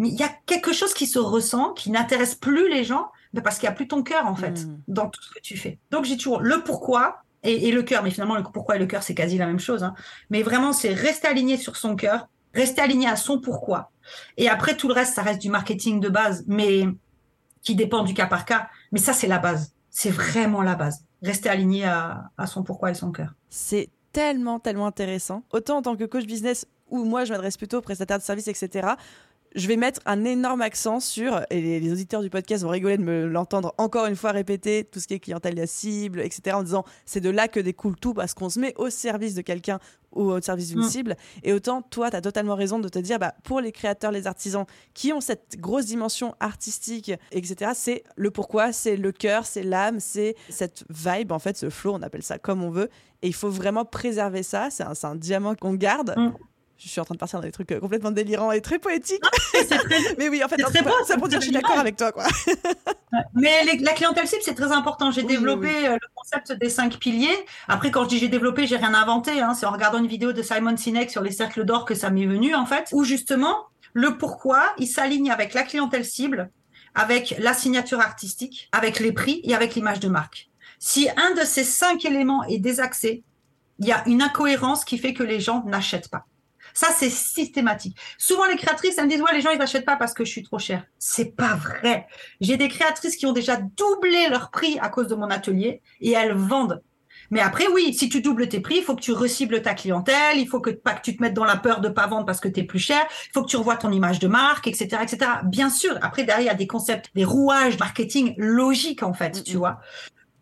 il y a quelque chose qui se ressent, qui n'intéresse plus les gens, parce qu'il n'y a plus ton cœur en fait hmm. dans tout ce que tu fais. Donc j'ai toujours le pourquoi, et, le cœur, mais finalement, le pourquoi et le cœur, c'est quasi la même chose. Hein. Mais vraiment, c'est rester aligné sur son cœur, rester aligné à son pourquoi. Et après, tout le reste, ça reste du marketing de base, mais qui dépend du cas par cas. Mais ça, c'est la base. C'est vraiment la base. Rester aligné à, à son pourquoi et son cœur. C'est tellement, tellement intéressant. Autant en tant que coach business, où moi, je m'adresse plutôt aux prestataires de services, etc je vais mettre un énorme accent sur, et les, auditeurs du podcast vont rigoler de me l'entendre encore une fois répéter, tout ce qui est clientèle la cible, etc., en disant c'est de là que découle tout parce qu'on se met au service de quelqu'un ou au service d'une mm. cible. Et autant, toi, tu as totalement raison de te dire, bah, pour les créateurs, les artisans qui ont cette grosse dimension artistique, etc., c'est le pourquoi, c'est le cœur, c'est l'âme, c'est cette vibe, en fait, ce flow, on appelle ça comme on veut. Et il faut vraiment préserver ça. C'est un, un, diamant qu'on garde. Mm je suis en train de partir dans des trucs euh, complètement délirants et très poétiques. mais oui, en fait, ça pour dire je suis d'accord avec toi. Quoi. mais la clientèle cible, c'est très important. J'ai développé euh, le concept des cinq piliers. Après, quand je dis j'ai développé, j'ai rien inventé. Hein. C'est en regardant une vidéo de Simon Sinek sur les cercles d'or que ça m'est venu, en fait, où justement, le pourquoi, il s'aligne avec la clientèle cible, avec la signature artistique, avec les prix et avec l'image de marque. Si un de ces cinq éléments est désaxé, il y a une incohérence qui fait que les gens n'achètent pas. Ça, c'est systématique. Souvent, les créatrices, elles me disent, ouais, les gens, ils n'achètent pas parce que je suis trop chère. C'est pas vrai. J'ai des créatrices qui ont déjà doublé leur prix à cause de mon atelier et elles vendent. Mais après, oui, si tu doubles tes prix, il faut que tu recibles ta clientèle, il faut que pas que tu te mettes dans la peur de pas vendre parce que tu es plus cher, il faut que tu revoies ton image de marque, etc., etc. Bien sûr. Après, derrière, il y a des concepts, des rouages marketing logiques, en fait, tu vois.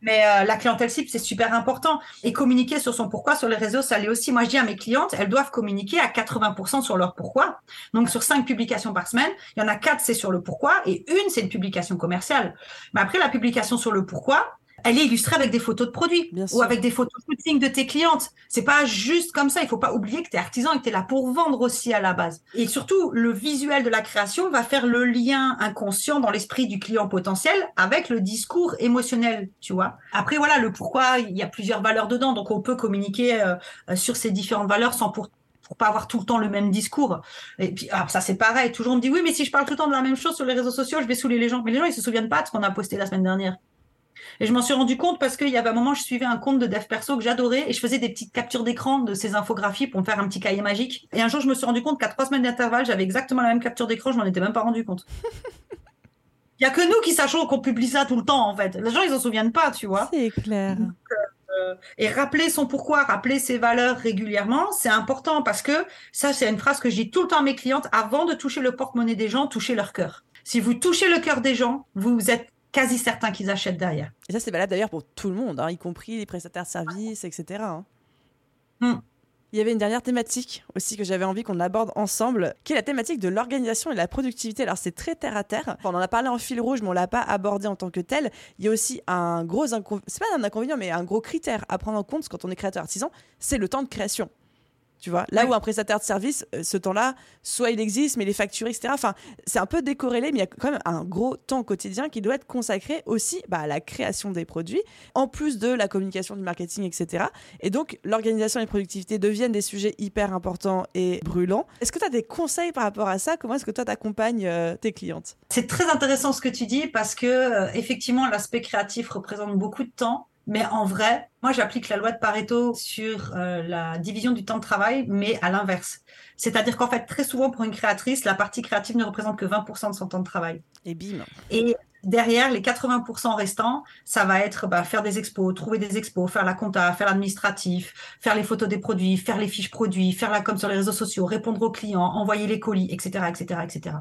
Mais euh, la clientèle cible, c'est super important. Et communiquer sur son pourquoi sur les réseaux, ça l'est aussi. Moi, je dis à mes clientes, elles doivent communiquer à 80% sur leur pourquoi. Donc, sur cinq publications par semaine, il y en a quatre, c'est sur le pourquoi, et une, c'est une publication commerciale. Mais après, la publication sur le pourquoi, elle est illustrée avec des photos de produits ou avec des photos shooting de tes clientes. C'est pas juste comme ça. Il faut pas oublier que tu es artisan et que tu es là pour vendre aussi à la base. Et surtout, le visuel de la création va faire le lien inconscient dans l'esprit du client potentiel avec le discours émotionnel, tu vois. Après, voilà, le pourquoi, il y a plusieurs valeurs dedans. Donc, on peut communiquer euh, euh, sur ces différentes valeurs sans pour pour pas avoir tout le temps le même discours. Et puis, ah, ça c'est pareil. Toujours on me dit oui, mais si je parle tout le temps de la même chose sur les réseaux sociaux, je vais saouler les gens. Mais les gens ils se souviennent pas de ce qu'on a posté la semaine dernière. Et je m'en suis rendu compte parce qu'il y avait un moment, je suivais un compte de dev perso que j'adorais et je faisais des petites captures d'écran de ces infographies pour me faire un petit cahier magique. Et un jour, je me suis rendu compte qu'à trois semaines d'intervalle, j'avais exactement la même capture d'écran, je m'en étais même pas rendu compte. Il y a que nous qui sachons qu'on publie ça tout le temps, en fait. Les gens, ils s'en souviennent pas, tu vois. C'est clair. Euh, et rappeler son pourquoi, rappeler ses valeurs régulièrement, c'est important parce que ça, c'est une phrase que je dis tout le temps à mes clientes avant de toucher le porte-monnaie des gens, touchez leur cœur. Si vous touchez le cœur des gens, vous êtes quasi certain qu'ils achètent derrière. Et ça, c'est valable d'ailleurs pour tout le monde, hein, y compris les prestataires de services, etc. Hein. Hmm. Il y avait une dernière thématique aussi que j'avais envie qu'on aborde ensemble, qui est la thématique de l'organisation et de la productivité. Alors c'est très terre à terre. on en a parlé en fil rouge, mais on l'a pas abordé en tant que tel. Il y a aussi un gros inconvénient, c'est pas un inconvénient, mais un gros critère à prendre en compte quand on est créateur artisan, c'est le temps de création. Tu vois, là où un prestataire de service, euh, ce temps-là, soit il existe, mais il est facturé, etc. Enfin, c'est un peu décorrélé, mais il y a quand même un gros temps quotidien qui doit être consacré aussi bah, à la création des produits, en plus de la communication, du marketing, etc. Et donc, l'organisation et la productivité deviennent des sujets hyper importants et brûlants. Est-ce que tu as des conseils par rapport à ça? Comment est-ce que toi, tu accompagnes euh, tes clientes? C'est très intéressant ce que tu dis parce que, euh, effectivement, l'aspect créatif représente beaucoup de temps. Mais en vrai, Moi, j'applique la loi de Pareto sur euh, la division du temps de travail, mais à l'inverse. C'est-à-dire qu'en fait, très souvent, pour une créatrice, la partie créative ne représente que 20% de son temps de travail. Et bim. Et derrière, les 80% restants, ça va être bah, faire des expos, trouver des expos, faire la compta, faire l'administratif, faire les photos des produits, faire les fiches produits, faire la com sur les réseaux sociaux, répondre aux clients, envoyer les colis, etc., etc., etc.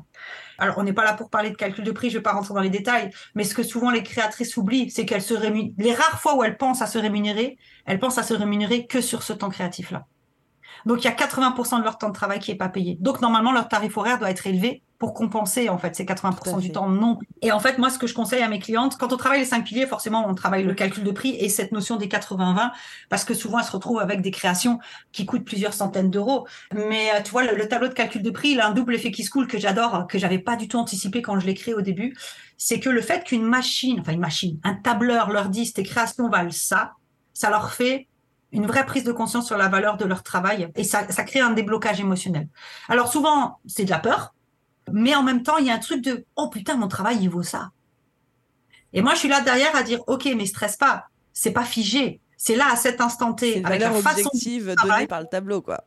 Alors, on n'est pas là pour parler de calcul de prix, je vais pas rentrer dans les détails, mais ce que souvent les créatrices oublient, c'est qu'elles se rémunèrent. Les rares fois où elles pensent à se rémunérer, elles pensent à se rémunérer que sur ce temps créatif-là. Donc, il y a 80% de leur temps de travail qui est pas payé. Donc, normalement, leur tarif horaire doit être élevé pour compenser, en fait, ces 80% du temps non. Et en fait, moi, ce que je conseille à mes clientes, quand on travaille les cinq piliers, forcément, on travaille le calcul de prix et cette notion des 80-20, parce que souvent, elles se retrouvent avec des créations qui coûtent plusieurs centaines d'euros. Mais euh, tu vois, le, tableau de calcul de prix, il a un double effet qui se coule que j'adore, que j'avais pas du tout anticipé quand je l'ai créé au début. C'est que le fait qu'une machine, enfin une machine, un tableur leur dise tes créations valent ça, ça leur fait une vraie prise de conscience sur la valeur de leur travail et ça, ça crée un déblocage émotionnel. Alors souvent, c'est de la peur, mais en même temps, il y a un truc de oh putain, mon travail, il vaut ça. Et moi, je suis là derrière à dire ok, mais stresse pas, c'est pas figé, c'est là à cet instant T avec la façon donnée par le tableau, quoi.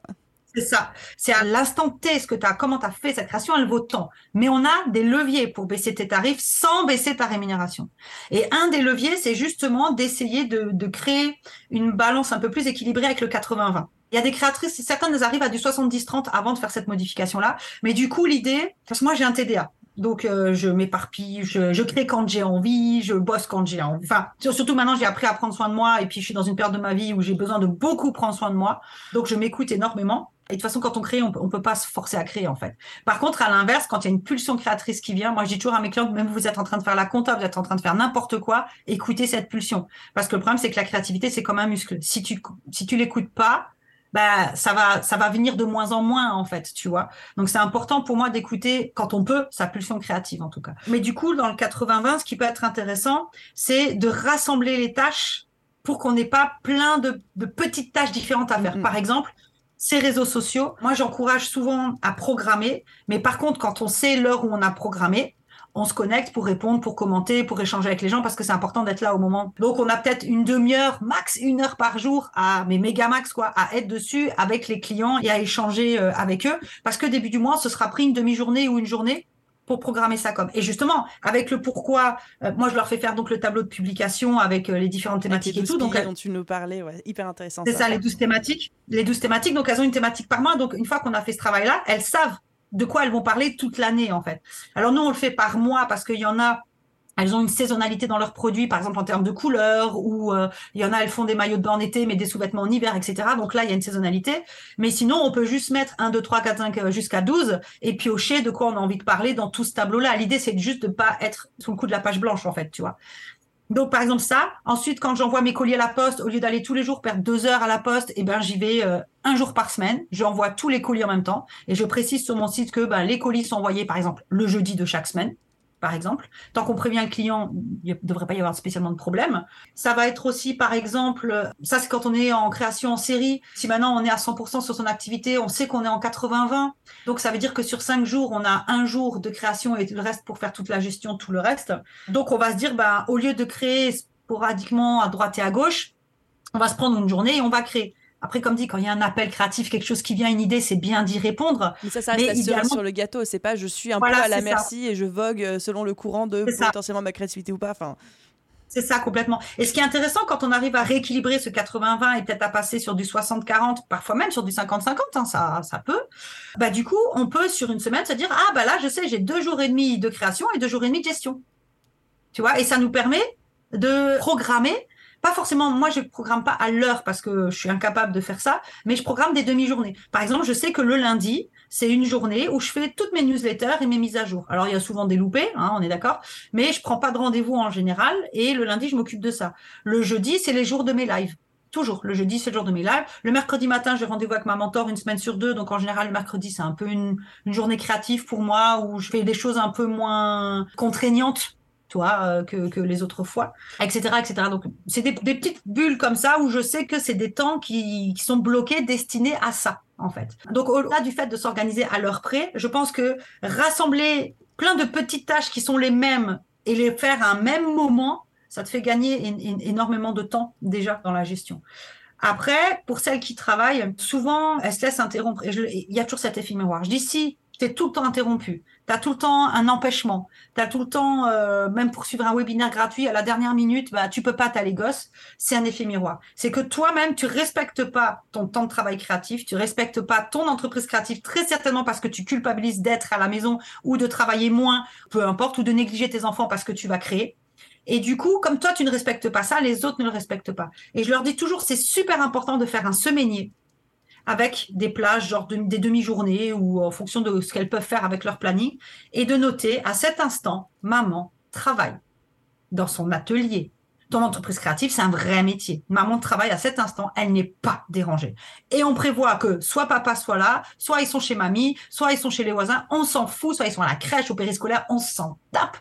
C'est ça. C'est à l'instant T, ce que tu comment tu as fait cette création, elle vaut tant. Mais on a des leviers pour baisser tes tarifs sans baisser ta rémunération. Et un des leviers, c'est justement d'essayer de, de, créer une balance un peu plus équilibrée avec le 80-20. Il y a des créatrices, certaines arrivent à du 70-30 avant de faire cette modification-là. Mais du coup, l'idée, parce que moi j'ai un TDA, donc euh, je m'éparpille, je, je, crée quand j'ai envie, je bosse quand j'ai envie. Enfin, surtout maintenant j'ai appris à prendre soin de moi et puis je suis dans une période de ma vie où j'ai besoin de beaucoup prendre soin de moi. Donc je m'écoute énormément. Et de toute façon, quand on crée, on peut, peut pas se forcer à créer, en fait. Par contre, à l'inverse, quand il y a une pulsion créatrice qui vient, moi, je dis toujours à mes clients, même vous êtes en train de faire la compta, vous êtes en train de faire n'importe quoi, écoutez cette pulsion. Parce que le problème, c'est que la créativité, c'est comme un muscle. Si tu, si tu l'écoutes pas, bah, ça va, ça va venir de moins en moins, en fait, tu vois. Donc, c'est important pour moi d'écouter, quand on peut, sa pulsion créative, en tout cas. Mais du coup, dans le 80-20, ce qui peut être intéressant, c'est de rassembler les tâches pour qu'on n'ait pas plein de, de, petites tâches différentes à faire. Par exemple, ces réseaux sociaux, moi j'encourage souvent à programmer, mais par contre quand on sait l'heure où on a programmé, on se connecte pour répondre, pour commenter, pour échanger avec les gens parce que c'est important d'être là au moment. Donc on a peut-être une demi-heure, max une heure par jour à, mais méga max quoi, à être dessus avec les clients et à échanger euh, avec eux parce que début du mois, ce sera pris une demi-journée ou une journée pour programmer ça comme. Et justement, avec le pourquoi, euh, moi je leur fais faire donc le tableau de publication avec euh, les différentes thématiques et tout. Donc dont tu nous parlais, ouais, hyper intéressant. C'est ça. les douze thématiques, les douze thématiques. Donc elles ont une thématique par mois. Donc une fois qu'on a fait ce travail-là, elles savent de quoi elles vont parler toute l'année en fait. Alors nous on le fait par mois parce qu'il y en a elles ont une saisonnalité dans leurs produits, par exemple en termes de couleurs, ou euh, il y en a, elles font des maillots de bain en été, mais des sous-vêtements en hiver, etc. Donc là, il y a une saisonnalité. Mais sinon, on peut juste mettre 1, 2, 3, 4, 5 jusqu'à 12 et piocher de quoi on a envie de parler dans tout ce tableau-là. L'idée, c'est juste de pas être sous le coup de la page blanche, en fait, tu vois. Donc, par exemple, ça. Ensuite, quand j'envoie mes colis à la poste, au lieu d'aller tous les jours perdre deux heures à la poste, eh ben, j'y vais euh, un jour par semaine. J'envoie tous les colis en même temps. Et je précise sur mon site que ben, les colis sont envoyés, par exemple, le jeudi de chaque semaine par exemple. Tant qu'on prévient le client, il ne devrait pas y avoir spécialement de problème. Ça va être aussi, par exemple, ça c'est quand on est en création en série. Si maintenant on est à 100% sur son activité, on sait qu'on est en 80-20. Donc ça veut dire que sur cinq jours, on a un jour de création et le reste pour faire toute la gestion, tout le reste. Donc on va se dire, bah, au lieu de créer sporadiquement à droite et à gauche, on va se prendre une journée et on va créer. Après, comme dit, quand il y a un appel créatif, quelque chose qui vient, une idée, c'est bien d'y répondre. Mais ça, ça reste la sur le gâteau. C'est pas je suis un peu à la merci et je vogue euh, selon le courant de potentiellement ma créativité ou pas. Enfin. C'est ça complètement. Et ce qui est intéressant quand on arrive à rééquilibrer ce 80-20 et peut-être à passer sur du 60-40, parfois même sur du 50-50, hein, ça, ça peut. Bah du coup, on peut sur une semaine se dire ah bah là je sais j'ai deux jours et demi de création et deux jours et demi de gestion. Tu vois, et ça nous permet de programmer pas forcément, moi je programme pas à l'heure parce que je suis incapable de faire ça, mais je programme des demi-journées. Par exemple, je sais que le lundi, c'est une journée où je fais toutes mes newsletters et mes mises à jour. Alors il y a souvent des loupés, hein, on est d'accord, mais je prends pas de rendez-vous en général et le lundi je m'occupe de ça. Le jeudi, c'est les jours de mes lives. Toujours. Le jeudi, c'est le jour de mes lives. Le mercredi matin, j'ai rendez-vous avec ma mentor une semaine sur deux. Donc, en général, le mercredi, c'est un peu une, une journée créative pour moi où je fais des choses un peu moins contraignantes toi, euh, que, que, les autres fois, etc., etc. Donc, c'est des, petites bulles comme ça où je sais que c'est des temps qui, qui, sont bloqués, destinés à ça, en fait. Donc, au-delà du fait de s'organiser à l'heure près, je pense que rassembler plein de petites tâches qui sont les mêmes et les faire à un même moment, Ça te fait gagner énormément de temps déjà dans la gestion. Après, pour celles qui travaillent, souvent, elles se laissent interrompre. Il y a toujours cet effet miroir. Je dis si tu es tout le temps interrompu, tu as tout le temps un empêchement, tu as tout le temps, euh, même pour suivre un webinaire gratuit, à la dernière minute, bah, tu peux pas, t'aller gosse. C'est un effet miroir. C'est que toi-même, tu respectes pas ton temps de travail créatif, tu respectes pas ton entreprise créative, très certainement parce que tu culpabilises d'être à la maison ou de travailler moins, peu importe, ou de négliger tes enfants parce que tu vas créer. Et du coup, comme toi, tu ne respectes pas ça, les autres ne le respectent pas. Et je leur dis toujours, c'est super important de faire un semainier avec des plages, genre des demi-journées ou en fonction de ce qu'elles peuvent faire avec leur planning, et de noter à cet instant, maman travaille dans son atelier. Ton entreprise créative, c'est un vrai métier. Maman travaille à cet instant, elle n'est pas dérangée. Et on prévoit que soit papa soit là, soit ils sont chez mamie, soit ils sont chez les voisins, on s'en fout, soit ils sont à la crèche, au périscolaire, on s'en tape.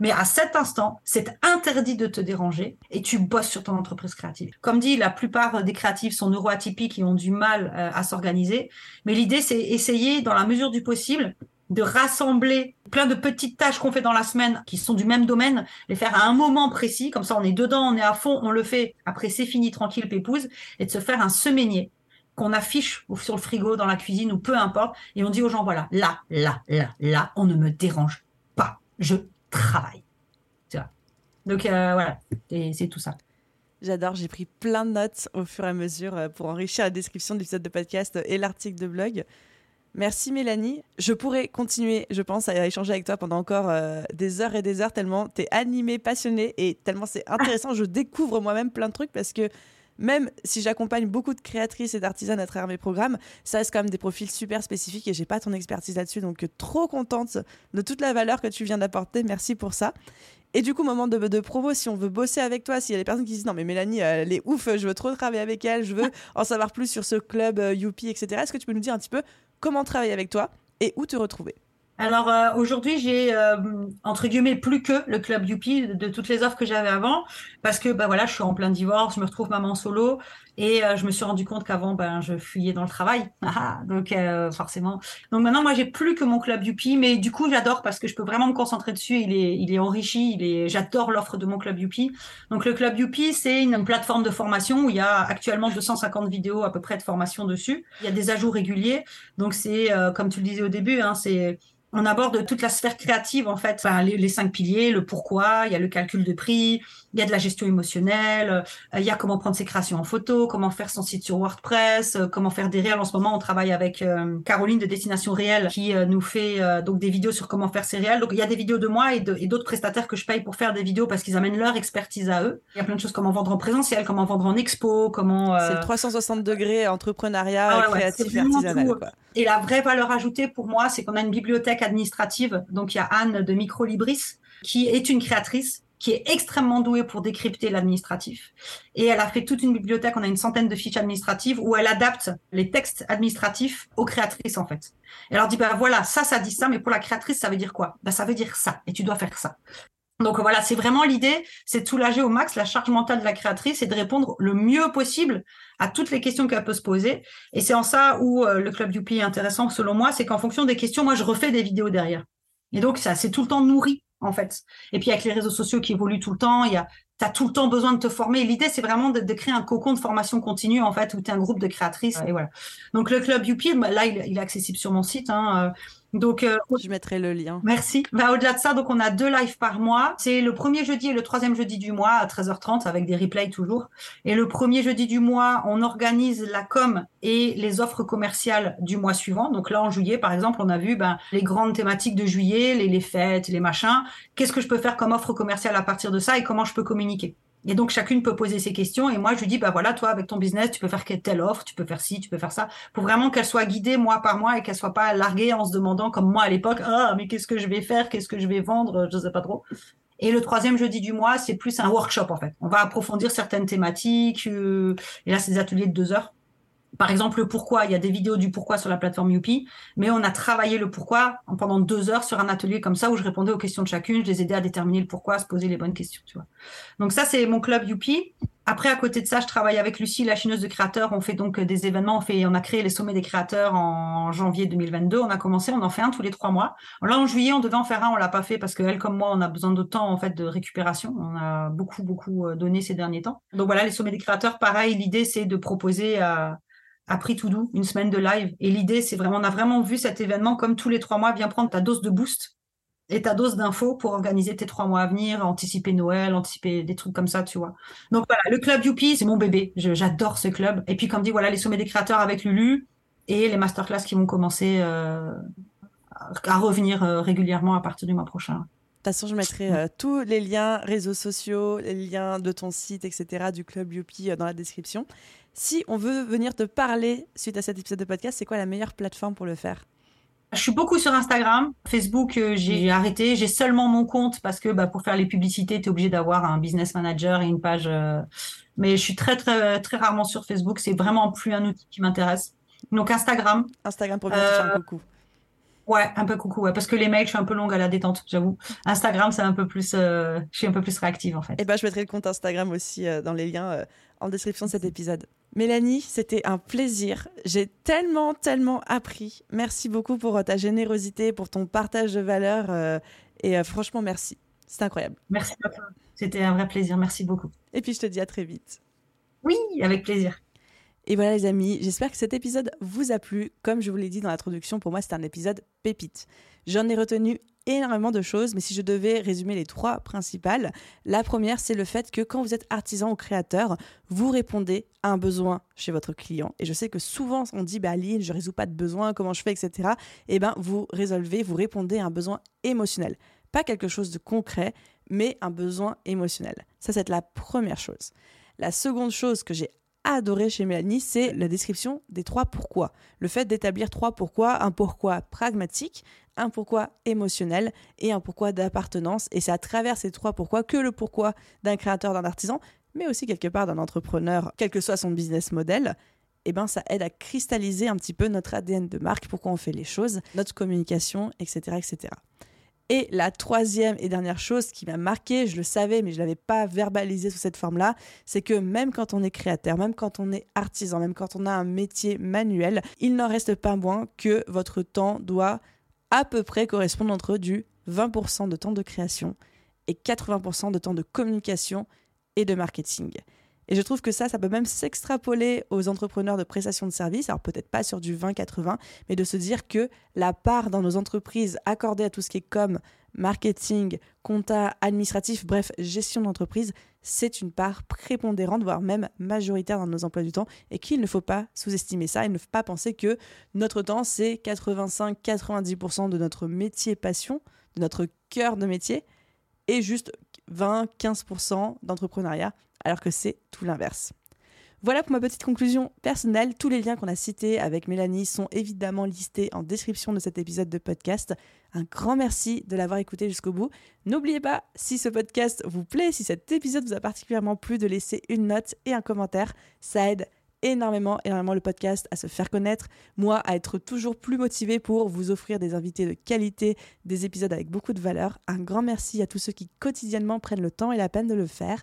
Mais à cet instant, c'est interdit de te déranger et tu bosses sur ton entreprise créative. Comme dit, la plupart des créatifs sont neuroatypiques et ont du mal euh, à s'organiser. Mais l'idée, c'est essayer, dans la mesure du possible, de rassembler plein de petites tâches qu'on fait dans la semaine qui sont du même domaine, les faire à un moment précis, comme ça on est dedans, on est à fond, on le fait, après c'est fini, tranquille, pépouse, et de se faire un semainier qu'on affiche sur le frigo, dans la cuisine ou peu importe, et on dit aux gens, voilà, là, là, là, là, on ne me dérange pas. Je travail. Tu vois. Donc euh, voilà, c'est tout ça. J'adore, j'ai pris plein de notes au fur et à mesure euh, pour enrichir la description de l'épisode de podcast et l'article de blog. Merci Mélanie. Je pourrais continuer, je pense, à échanger avec toi pendant encore euh, des heures et des heures, tellement tu es animée, passionnée et tellement c'est intéressant. Je découvre moi-même plein de trucs parce que même si j'accompagne beaucoup de créatrices et d'artisanes à travers mes programmes, ça reste quand même des profils super spécifiques et j'ai pas ton expertise là-dessus. Donc, trop contente de toute la valeur que tu viens d'apporter. Merci pour ça. Et du coup, moment de, de promo, si on veut bosser avec toi, s'il y a des personnes qui disent non, mais Mélanie, elle est ouf, je veux trop travailler avec elle, je veux en savoir plus sur ce club euh, Youpi, etc. Est-ce que tu peux nous dire un petit peu comment travailler avec toi et où te retrouver? Alors euh, aujourd'hui, j'ai euh, entre guillemets plus que le club Youpi de, toutes les offres que j'avais avant, parce que bah voilà, je suis en plein divorce, je me retrouve maman solo, et euh, je me suis rendu compte qu'avant, ben je fuyais dans le travail, ah, donc forcément. Donc maintenant, moi, j'ai plus que mon club Youpi, mais du coup, j'adore parce que je peux vraiment me concentrer dessus. Il est, il est enrichi, il est, j'adore l'offre de mon club Youpi. Donc le club Youpi, c'est une plateforme de formation où il y a actuellement 250 vidéos à peu près de formation dessus. Il y a des ajouts réguliers, donc c'est comme tu le disais au début, hein, c'est on aborde toute la sphère créative en fait, enfin, les, cinq piliers, le pourquoi, il y a le calcul de prix, il y a de la gestion émotionnelle, euh, il y a comment prendre ses créations en photo, comment faire son site sur WordPress, euh, comment faire des réels. En ce moment, on travaille avec euh, Caroline de Destination Réelle qui nous fait donc des vidéos sur comment faire ses réels. Donc il y a des vidéos de moi et d'autres prestataires que je paye pour faire des vidéos parce qu'ils amènent leur expertise à eux. Il y a plein de choses comment vendre en présentiel, comment vendre en expo, comment. C'est le 360 degrés entrepreneuriat ah créatif et artisanal. Et la vraie valeur ajoutée pour moi, c'est qu'on a une bibliothèque administrative. Donc, il y a Anne de Microlibris qui est une créatrice qui est extrêmement douée pour décrypter l'administratif. Et elle a fait toute une bibliothèque, on a une centaine de fiches administratives où elle adapte les textes administratifs aux créatrices, en fait. Elle leur dit, bah voilà, ça, ça dit ça, mais pour la créatrice, ça veut dire quoi? Bah, ça veut dire ça, et tu dois faire ça. Donc voilà, c'est vraiment l'idée, c'est de soulager au max la charge mentale de la créatrice et de répondre le mieux possible à toutes les questions qu'elle peut se poser. Et c'est en ça où euh, le Club Youpi est intéressant selon moi, c'est qu'en fonction des questions, moi je refais des vidéos derrière. Et donc ça, c'est tout le temps nourri en fait. Et puis avec les réseaux sociaux qui évoluent tout le temps, il y a tu as tout le temps besoin de te former. L'idée, c'est vraiment de, créer un cocon de formation continue, en fait, où tu es un groupe de créatrices. Et voilà. Donc, le club Youpi, bah, là, il, est accessible sur mon site. Hein, euh, donc, euh, je mettrai le lien. Merci. Bah, au-delà de ça, donc on a deux lives par mois. C'est le premier jeudi et le troisième jeudi du mois à 13h30 avec des replays toujours. Et le premier jeudi du mois, on organise la com et les offres commerciales du mois suivant. Donc là, en juillet, par exemple, on a vu ben, les grandes thématiques de juillet, les, les fêtes, les machins. Qu'est-ce que je peux faire comme offre commerciale à partir de ça et comment je peux communiquer? Et donc, chacune peut poser ses questions. Et moi, je lui dis, bah voilà, toi, avec ton business, tu peux faire telle offre, tu peux faire ci, tu peux faire ça, pour vraiment qu'elle soit guidée mois par mois et qu'elle soit pas larguée en se demandant, comme moi à l'époque, ah, mais qu'est-ce que je vais faire, qu'est-ce que je vais vendre, je sais pas trop. Et le troisième jeudi du mois, c'est plus un workshop, en fait. On va approfondir certaines thématiques. Euh, et là, c'est des ateliers de deux heures par exemple, le pourquoi, il y a des vidéos du pourquoi sur la plateforme Youpi, mais on a travaillé le pourquoi pendant deux heures sur un atelier comme ça où je répondais aux questions de chacune, je les aidais à déterminer le pourquoi, à se poser les bonnes questions, tu vois. Donc ça, c'est mon club Youpi. Après, à côté de ça, je travaille avec Lucie, la chineuse de créateurs. On fait donc des événements. On, fait, on a créé les sommets des créateurs en janvier 2022. On a commencé, on en fait un tous les trois mois. Là, en juillet, on devait en faire un, on l'a pas fait parce qu'elle, comme moi, on a besoin de temps en fait de récupération. On a beaucoup, beaucoup euh, donné ces derniers temps. Donc voilà, les sommets des créateurs, pareil. L'idée, c'est de proposer à, prix tout doux une semaine de live. Et l'idée, c'est vraiment, on a vraiment vu cet événement comme tous les trois mois, viens prendre ta dose de boost et ta dose d'infos pour organiser tes trois mois à venir, anticiper Noël, anticiper des trucs comme ça, tu vois. Donc voilà, le club Youpi, c'est mon bébé. J'adore ce club. Et puis comme dit, voilà, les sommets des créateurs avec Lulu et les masterclass qui vont commencer euh, à revenir euh, régulièrement à partir du mois prochain. De toute façon, je mettrai euh, tous les liens réseaux sociaux, les liens de ton site, etc., du club Youpi dans la description. Si on veut venir te parler suite à cet épisode de podcast, c'est quoi la meilleure plateforme pour le faire? Je suis beaucoup sur Instagram. Facebook, euh, j'ai arrêté. J'ai seulement mon compte parce que bah, pour faire les publicités, tu es obligé d'avoir un business manager et une page. Euh, mais je suis très, très, très rarement sur Facebook. C'est vraiment plus un outil qui m'intéresse. Donc Instagram. Instagram pour bien faire un euh, coucou. Ouais, un peu coucou, ouais, parce que les mails, je suis un peu longue à la détente, j'avoue. Instagram, c'est un peu plus, je suis un peu plus réactive en fait. Et eh ben, je mettrai le compte Instagram aussi dans les liens en description de cet épisode. Mélanie, c'était un plaisir. J'ai tellement, tellement appris. Merci beaucoup pour euh, ta générosité, pour ton partage de valeurs. Euh, et euh, franchement, merci. C'est incroyable. Merci beaucoup. C'était un vrai plaisir. Merci beaucoup. Et puis, je te dis à très vite. Oui, avec plaisir. Et voilà les amis, j'espère que cet épisode vous a plu. Comme je vous l'ai dit dans l'introduction, pour moi c'est un épisode pépite. J'en ai retenu énormément de choses, mais si je devais résumer les trois principales, la première, c'est le fait que quand vous êtes artisan ou créateur, vous répondez à un besoin chez votre client. Et je sais que souvent, on dit, bah, Aline, je résous pas de besoin, comment je fais, etc. Eh bien, vous résolvez, vous répondez à un besoin émotionnel. Pas quelque chose de concret, mais un besoin émotionnel. Ça, c'est la première chose. La seconde chose que j'ai adoré chez Mélanie, c'est la description des trois pourquoi. Le fait d'établir trois pourquoi, un pourquoi pragmatique, un pourquoi émotionnel et un pourquoi d'appartenance. Et c'est à travers ces trois pourquoi que le pourquoi d'un créateur, d'un artisan, mais aussi quelque part d'un entrepreneur, quel que soit son business model, eh ben, ça aide à cristalliser un petit peu notre ADN de marque, pourquoi on fait les choses, notre communication, etc. etc. Et la troisième et dernière chose qui m'a marqué, je le savais, mais je ne l'avais pas verbalisé sous cette forme-là, c'est que même quand on est créateur, même quand on est artisan, même quand on a un métier manuel, il n'en reste pas moins que votre temps doit à peu près correspondre entre du 20% de temps de création et 80% de temps de communication et de marketing. Et je trouve que ça, ça peut même s'extrapoler aux entrepreneurs de prestation de services, alors peut-être pas sur du 20-80, mais de se dire que la part dans nos entreprises accordée à tout ce qui est comme marketing, compta, administratif, bref, gestion d'entreprise, c'est une part prépondérante, voire même majoritaire dans nos emplois du temps, et qu'il ne faut pas sous-estimer ça, il ne faut pas penser que notre temps, c'est 85-90% de notre métier passion, de notre cœur de métier, et juste 20-15% d'entrepreneuriat alors que c'est tout l'inverse. Voilà pour ma petite conclusion personnelle. Tous les liens qu'on a cités avec Mélanie sont évidemment listés en description de cet épisode de podcast. Un grand merci de l'avoir écouté jusqu'au bout. N'oubliez pas, si ce podcast vous plaît, si cet épisode vous a particulièrement plu, de laisser une note et un commentaire. Ça aide énormément, énormément le podcast à se faire connaître, moi à être toujours plus motivé pour vous offrir des invités de qualité, des épisodes avec beaucoup de valeur. Un grand merci à tous ceux qui quotidiennement prennent le temps et la peine de le faire.